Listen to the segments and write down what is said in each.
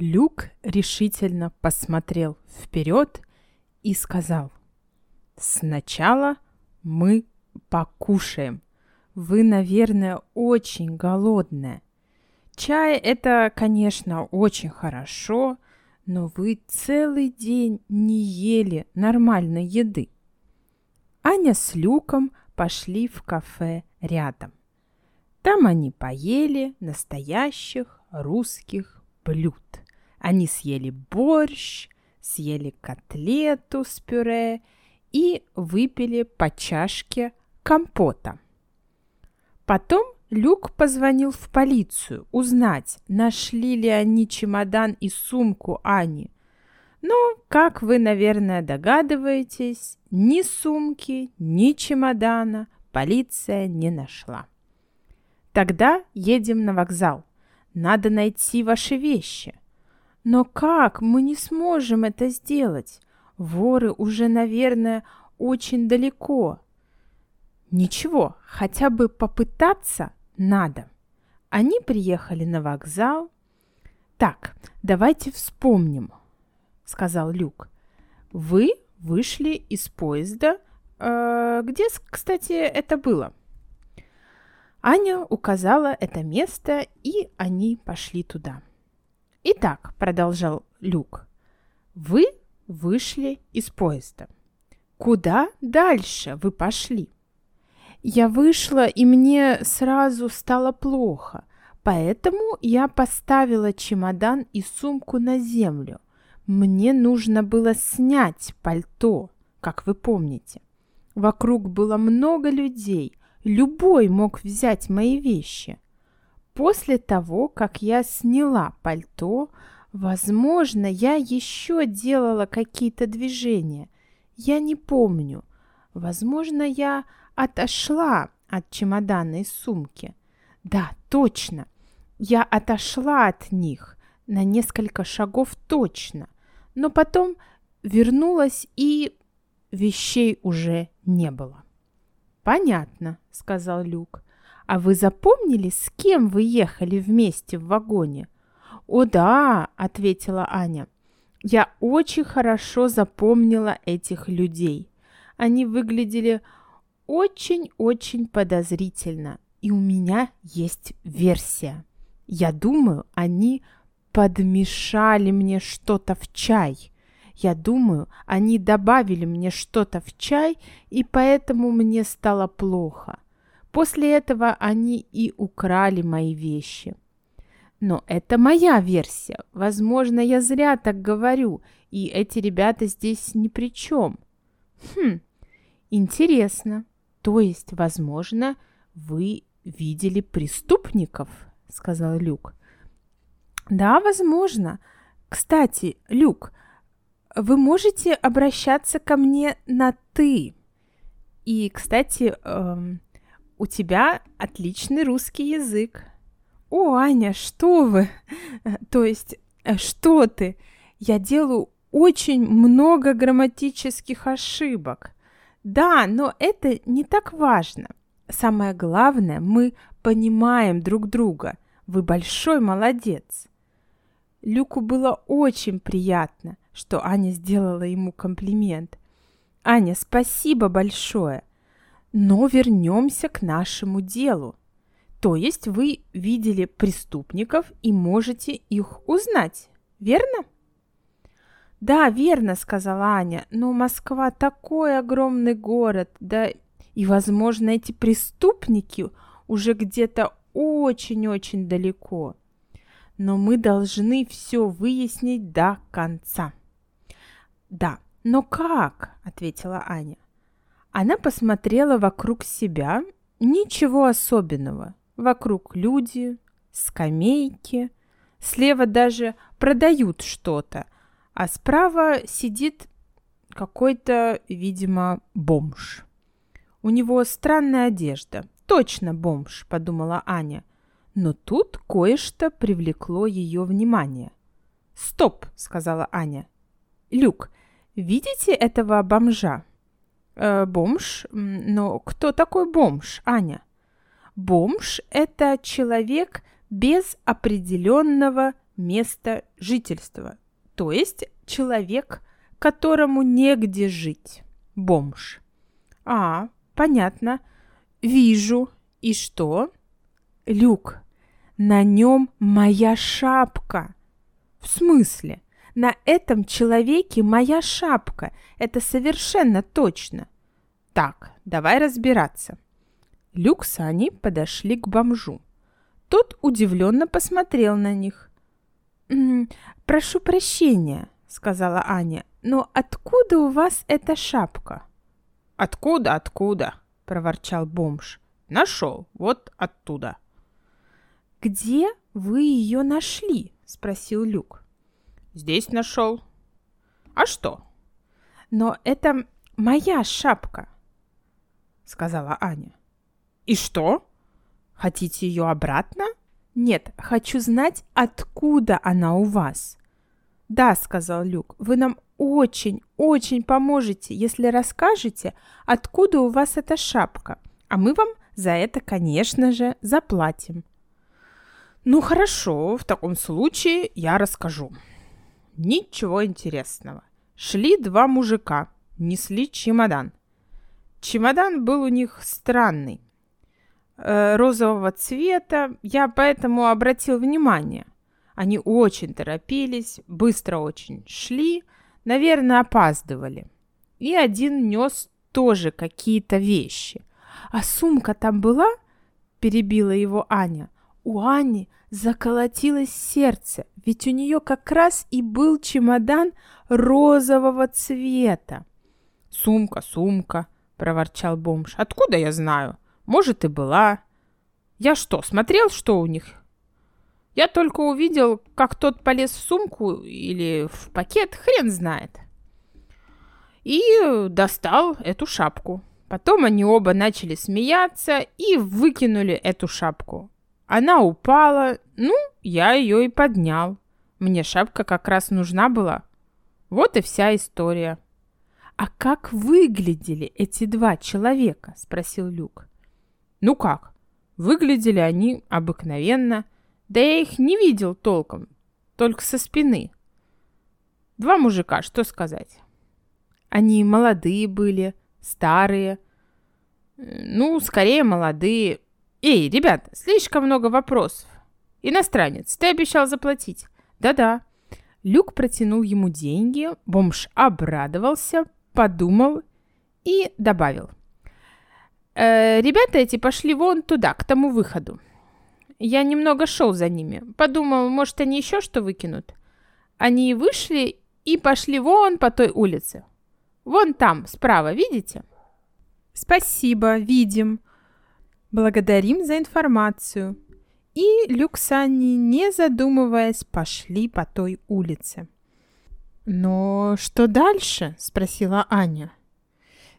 Люк решительно посмотрел вперед и сказал, «Сначала мы покушаем. Вы, наверное, очень голодная. Чай – это, конечно, очень хорошо, но вы целый день не ели нормальной еды». Аня с Люком пошли в кафе рядом. Там они поели настоящих русских блюд. Они съели борщ, съели котлету с пюре и выпили по чашке компота. Потом Люк позвонил в полицию узнать, нашли ли они чемодан и сумку Ани. Но, как вы, наверное, догадываетесь, ни сумки, ни чемодана полиция не нашла. Тогда едем на вокзал. Надо найти ваши вещи. Но как мы не сможем это сделать? Воры уже, наверное, очень далеко. Ничего, хотя бы попытаться надо. Они приехали на вокзал. Так, давайте вспомним, сказал Люк. Вы вышли из поезда. Э, где, кстати, это было? Аня указала это место, и они пошли туда. Итак, продолжал Люк, вы вышли из поезда. Куда дальше вы пошли? Я вышла, и мне сразу стало плохо, поэтому я поставила чемодан и сумку на землю. Мне нужно было снять пальто, как вы помните. Вокруг было много людей, любой мог взять мои вещи – После того, как я сняла пальто, возможно, я еще делала какие-то движения. Я не помню. Возможно, я отошла от чемодана и сумки. Да, точно. Я отошла от них на несколько шагов точно. Но потом вернулась и вещей уже не было. Понятно, сказал Люк. А вы запомнили, с кем вы ехали вместе в вагоне? О да, ответила Аня. Я очень хорошо запомнила этих людей. Они выглядели очень-очень подозрительно. И у меня есть версия. Я думаю, они подмешали мне что-то в чай. Я думаю, они добавили мне что-то в чай, и поэтому мне стало плохо. После этого они и украли мои вещи. Но это моя версия. Возможно, я зря так говорю, и эти ребята здесь ни при чем. Хм, интересно. То есть, возможно, вы видели преступников, сказал Люк. Да, возможно. Кстати, Люк, вы можете обращаться ко мне на «ты». И, кстати, эм, у тебя отличный русский язык. О, Аня, что вы? То есть, э, что ты? Я делаю очень много грамматических ошибок. Да, но это не так важно. Самое главное, мы понимаем друг друга. Вы большой молодец. Люку было очень приятно, что Аня сделала ему комплимент. Аня, спасибо большое. Но вернемся к нашему делу. То есть вы видели преступников и можете их узнать, верно? Да, верно, сказала Аня, но Москва такой огромный город, да и, возможно, эти преступники уже где-то очень-очень далеко. Но мы должны все выяснить до конца. Да, но как? ответила Аня. Она посмотрела вокруг себя. Ничего особенного. Вокруг люди, скамейки. Слева даже продают что-то. А справа сидит какой-то, видимо, бомж. У него странная одежда. Точно бомж, подумала Аня. Но тут кое-что привлекло ее внимание. «Стоп!» — сказала Аня. «Люк, видите этого бомжа?» Э, бомж. Но кто такой бомж, Аня? Бомж – это человек без определенного место жительства, то есть человек, которому негде жить, бомж. А, понятно. Вижу. И что? Люк, на нем моя шапка. В смысле? На этом человеке моя шапка. Это совершенно точно. Так, давай разбираться. Люк с Аней подошли к бомжу. Тот удивленно посмотрел на них. «Прошу прощения», — сказала Аня, — «но откуда у вас эта шапка?» «Откуда, откуда?» — проворчал бомж. «Нашел, вот оттуда». «Где вы ее нашли?» — спросил Люк. «Здесь нашел». «А что?» «Но это моя шапка», — сказала Аня. «И что? Хотите ее обратно?» «Нет, хочу знать, откуда она у вас». «Да», — сказал Люк, — «вы нам очень, очень поможете, если расскажете, откуда у вас эта шапка, а мы вам за это, конечно же, заплатим». Ну хорошо, в таком случае я расскажу. Ничего интересного. Шли два мужика, несли чемодан. Чемодан был у них странный, э, розового цвета, я поэтому обратил внимание. Они очень торопились, быстро очень шли, наверное, опаздывали. И один нес тоже какие-то вещи. А сумка там была? Перебила его Аня – у Ани заколотилось сердце, ведь у нее как раз и был чемодан розового цвета. «Сумка, сумка», — проворчал бомж. «Откуда я знаю? Может, и была. Я что, смотрел, что у них?» Я только увидел, как тот полез в сумку или в пакет, хрен знает. И достал эту шапку. Потом они оба начали смеяться и выкинули эту шапку. Она упала, ну, я ее и поднял. Мне шапка как раз нужна была. Вот и вся история. «А как выглядели эти два человека?» – спросил Люк. «Ну как? Выглядели они обыкновенно. Да я их не видел толком, только со спины. Два мужика, что сказать?» «Они молодые были, старые?» «Ну, скорее молодые. Эй, ребят, слишком много вопросов. Иностранец, ты обещал заплатить. Да-да. Люк протянул ему деньги, бомж обрадовался, подумал и добавил. Э, ребята эти пошли вон туда, к тому выходу. Я немного шел за ними. Подумал, может, они еще что выкинут. Они вышли и пошли вон по той улице. Вон там, справа, видите? Спасибо, видим. Благодарим за информацию. И Люк с Анни, не задумываясь, пошли по той улице. «Но что дальше?» – спросила Аня.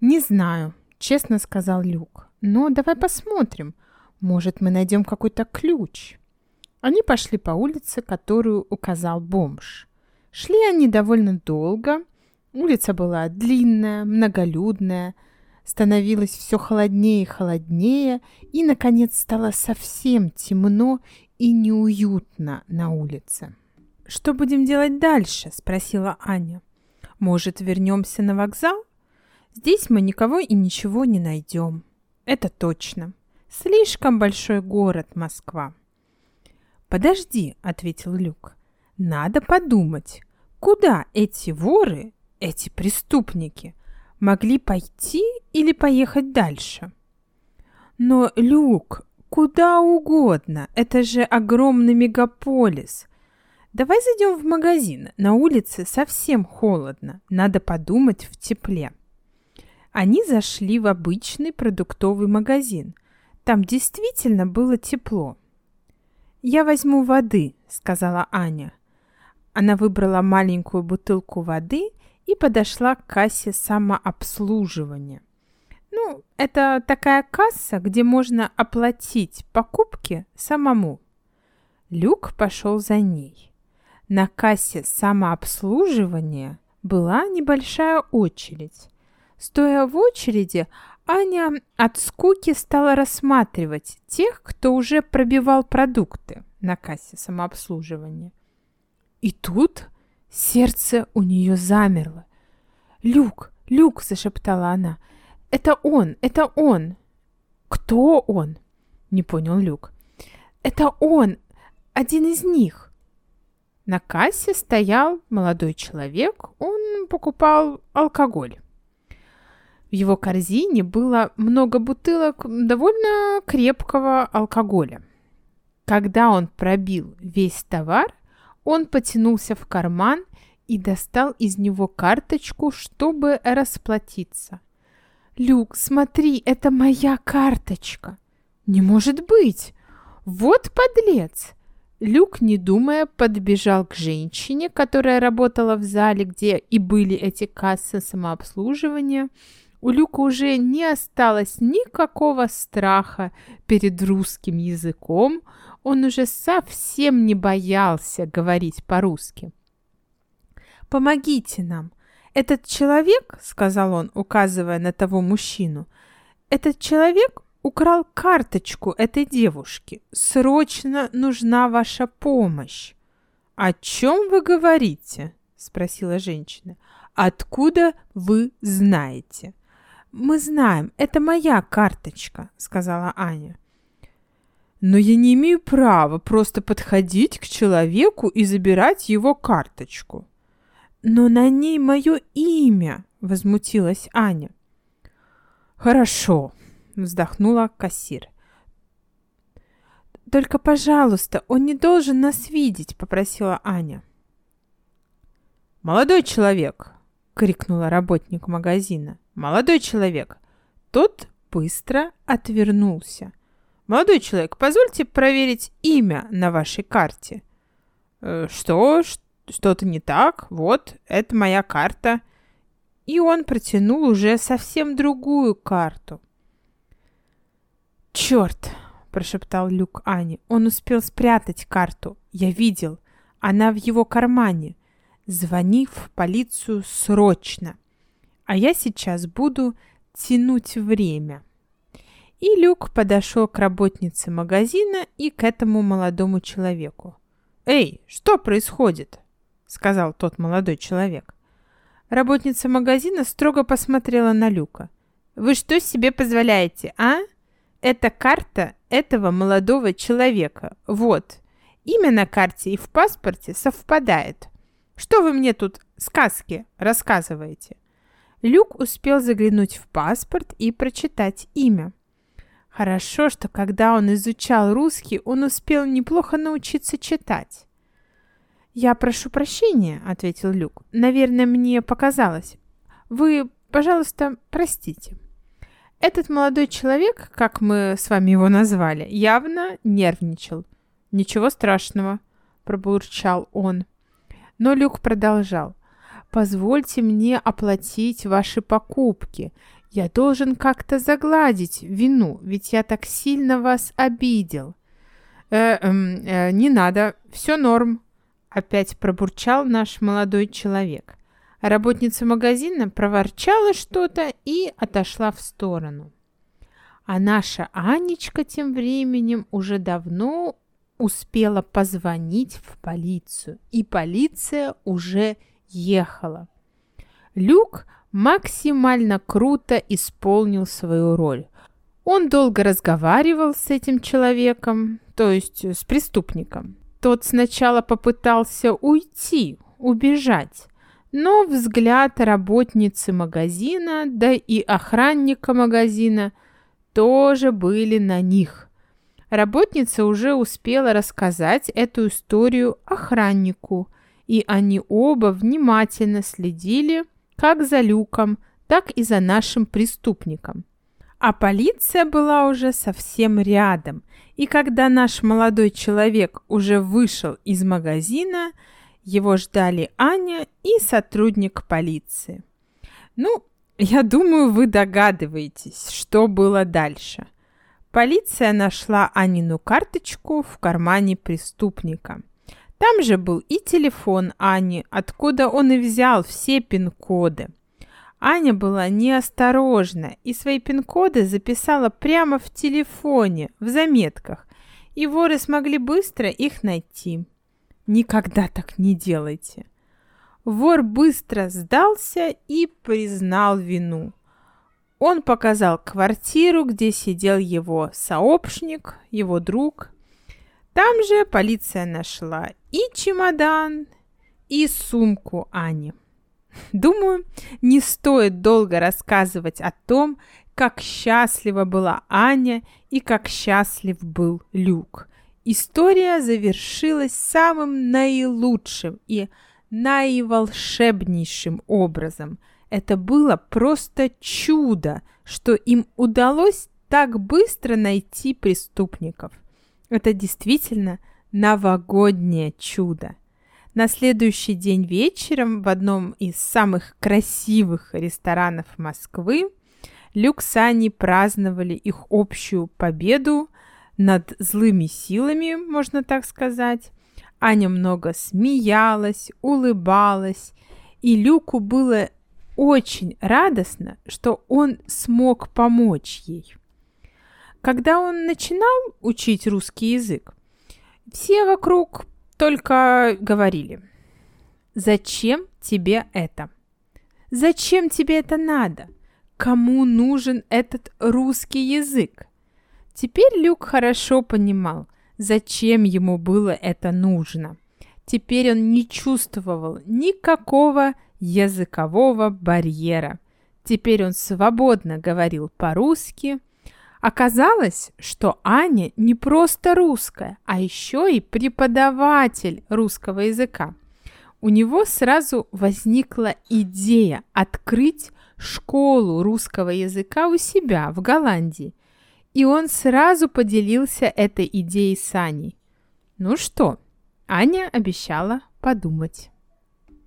«Не знаю», – честно сказал Люк. «Но давай посмотрим. Может, мы найдем какой-то ключ». Они пошли по улице, которую указал бомж. Шли они довольно долго. Улица была длинная, многолюдная – становилось все холоднее и холоднее, и, наконец, стало совсем темно и неуютно на улице. «Что будем делать дальше?» – спросила Аня. «Может, вернемся на вокзал? Здесь мы никого и ничего не найдем. Это точно. Слишком большой город Москва». «Подожди», – ответил Люк. «Надо подумать, куда эти воры, эти преступники – могли пойти или поехать дальше. Но, Люк, куда угодно, это же огромный мегаполис. Давай зайдем в магазин, на улице совсем холодно, надо подумать в тепле. Они зашли в обычный продуктовый магазин. Там действительно было тепло. «Я возьму воды», — сказала Аня. Она выбрала маленькую бутылку воды и подошла к кассе самообслуживания. Ну, это такая касса, где можно оплатить покупки самому. Люк пошел за ней. На кассе самообслуживания была небольшая очередь. Стоя в очереди, Аня от скуки стала рассматривать тех, кто уже пробивал продукты на кассе самообслуживания. И тут сердце у нее замерло. «Люк, Люк!» — зашептала она. «Это он, это он!» «Кто он?» — не понял Люк. «Это он, один из них!» На кассе стоял молодой человек, он покупал алкоголь. В его корзине было много бутылок довольно крепкого алкоголя. Когда он пробил весь товар, он потянулся в карман и достал из него карточку, чтобы расплатиться. «Люк, смотри, это моя карточка!» «Не может быть! Вот подлец!» Люк, не думая, подбежал к женщине, которая работала в зале, где и были эти кассы самообслуживания, у Люка уже не осталось никакого страха перед русским языком, он уже совсем не боялся говорить по-русски. «Помогите нам! Этот человек, — сказал он, указывая на того мужчину, — этот человек украл карточку этой девушки. Срочно нужна ваша помощь!» «О чем вы говорите?» — спросила женщина. «Откуда вы знаете?» «Мы знаем, это моя карточка», — сказала Аня. «Но я не имею права просто подходить к человеку и забирать его карточку». «Но на ней мое имя», — возмутилась Аня. «Хорошо», — вздохнула кассир. «Только, пожалуйста, он не должен нас видеть», — попросила Аня. «Молодой человек!» — крикнула работник магазина. «Молодой человек!» Тот быстро отвернулся. «Молодой человек, позвольте проверить имя на вашей карте». «Э, «Что? Что-то не так? Вот, это моя карта». И он протянул уже совсем другую карту. «Черт!» – прошептал Люк Ани. «Он успел спрятать карту. Я видел. Она в его кармане. Звони в полицию срочно!» а я сейчас буду тянуть время. И Люк подошел к работнице магазина и к этому молодому человеку. «Эй, что происходит?» — сказал тот молодой человек. Работница магазина строго посмотрела на Люка. «Вы что себе позволяете, а? Это карта этого молодого человека. Вот. Имя на карте и в паспорте совпадает. Что вы мне тут сказки рассказываете?» Люк успел заглянуть в паспорт и прочитать имя. Хорошо, что когда он изучал русский, он успел неплохо научиться читать. «Я прошу прощения», — ответил Люк. «Наверное, мне показалось. Вы, пожалуйста, простите». Этот молодой человек, как мы с вами его назвали, явно нервничал. «Ничего страшного», — пробурчал он. Но Люк продолжал. Позвольте мне оплатить ваши покупки. Я должен как-то загладить вину, ведь я так сильно вас обидел. Э, э, э, не надо, все норм, опять пробурчал наш молодой человек. Работница магазина проворчала что-то и отошла в сторону. А наша Анечка тем временем уже давно успела позвонить в полицию, и полиция уже ехала. Люк максимально круто исполнил свою роль. Он долго разговаривал с этим человеком, то есть с преступником. Тот сначала попытался уйти, убежать, но взгляд работницы магазина, да и охранника магазина тоже были на них. Работница уже успела рассказать эту историю охраннику, и они оба внимательно следили как за Люком, так и за нашим преступником. А полиция была уже совсем рядом, и когда наш молодой человек уже вышел из магазина, его ждали Аня и сотрудник полиции. Ну, я думаю, вы догадываетесь, что было дальше. Полиция нашла Анину карточку в кармане преступника – там же был и телефон Ани, откуда он и взял все пин-коды. Аня была неосторожна и свои пин-коды записала прямо в телефоне, в заметках, и воры смогли быстро их найти. Никогда так не делайте. Вор быстро сдался и признал вину. Он показал квартиру, где сидел его сообщник, его друг. Там же полиция нашла и чемодан, и сумку Ани. Думаю, не стоит долго рассказывать о том, как счастлива была Аня и как счастлив был Люк. История завершилась самым наилучшим и наиволшебнейшим образом. Это было просто чудо, что им удалось так быстро найти преступников. Это действительно новогоднее чудо. На следующий день вечером в одном из самых красивых ресторанов Москвы Люк с Аней праздновали их общую победу над злыми силами, можно так сказать. Аня много смеялась, улыбалась, и Люку было очень радостно, что он смог помочь ей. Когда он начинал учить русский язык, все вокруг только говорили, зачем тебе это? Зачем тебе это надо? Кому нужен этот русский язык? Теперь Люк хорошо понимал, зачем ему было это нужно. Теперь он не чувствовал никакого языкового барьера. Теперь он свободно говорил по-русски – Оказалось, что Аня не просто русская, а еще и преподаватель русского языка. У него сразу возникла идея открыть школу русского языка у себя в Голландии. И он сразу поделился этой идеей с Аней. Ну что, Аня обещала подумать.